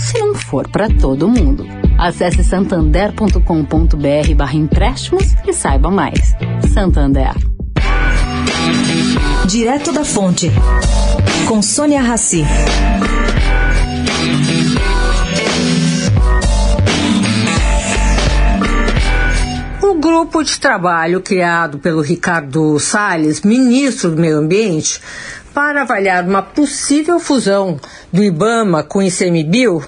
se não for para todo mundo. Acesse santander.com.br barra empréstimos e saiba mais. Santander. Direto da Fonte, com Sônia Rassi. O grupo de trabalho criado pelo Ricardo Salles, ministro do Meio Ambiente, para avaliar uma possível fusão do IBAMA com o ICMBio,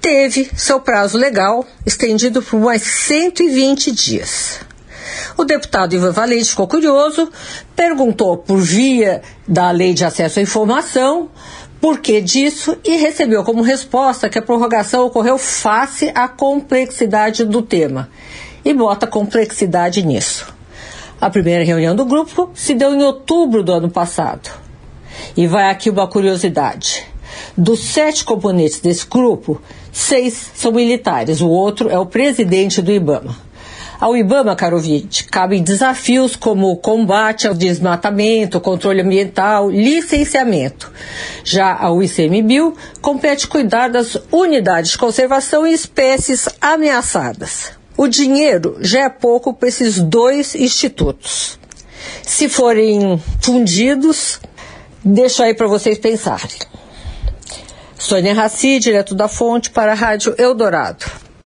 teve seu prazo legal estendido por mais 120 dias. O deputado Ivan Valente ficou curioso, perguntou por via da Lei de Acesso à Informação por que disso e recebeu como resposta que a prorrogação ocorreu face à complexidade do tema. E bota complexidade nisso. A primeira reunião do grupo se deu em outubro do ano passado. E vai aqui uma curiosidade. Dos sete componentes desse grupo, seis são militares, o outro é o presidente do IBAMA. Ao IBAMA, caro ouvinte, cabem desafios como o combate ao desmatamento, controle ambiental, licenciamento. Já ao ICMBio, compete cuidar das unidades de conservação e espécies ameaçadas. O dinheiro já é pouco para esses dois institutos. Se forem fundidos, deixo aí para vocês pensarem. Sônia Raci, direto da Fonte, para a Rádio Eldorado.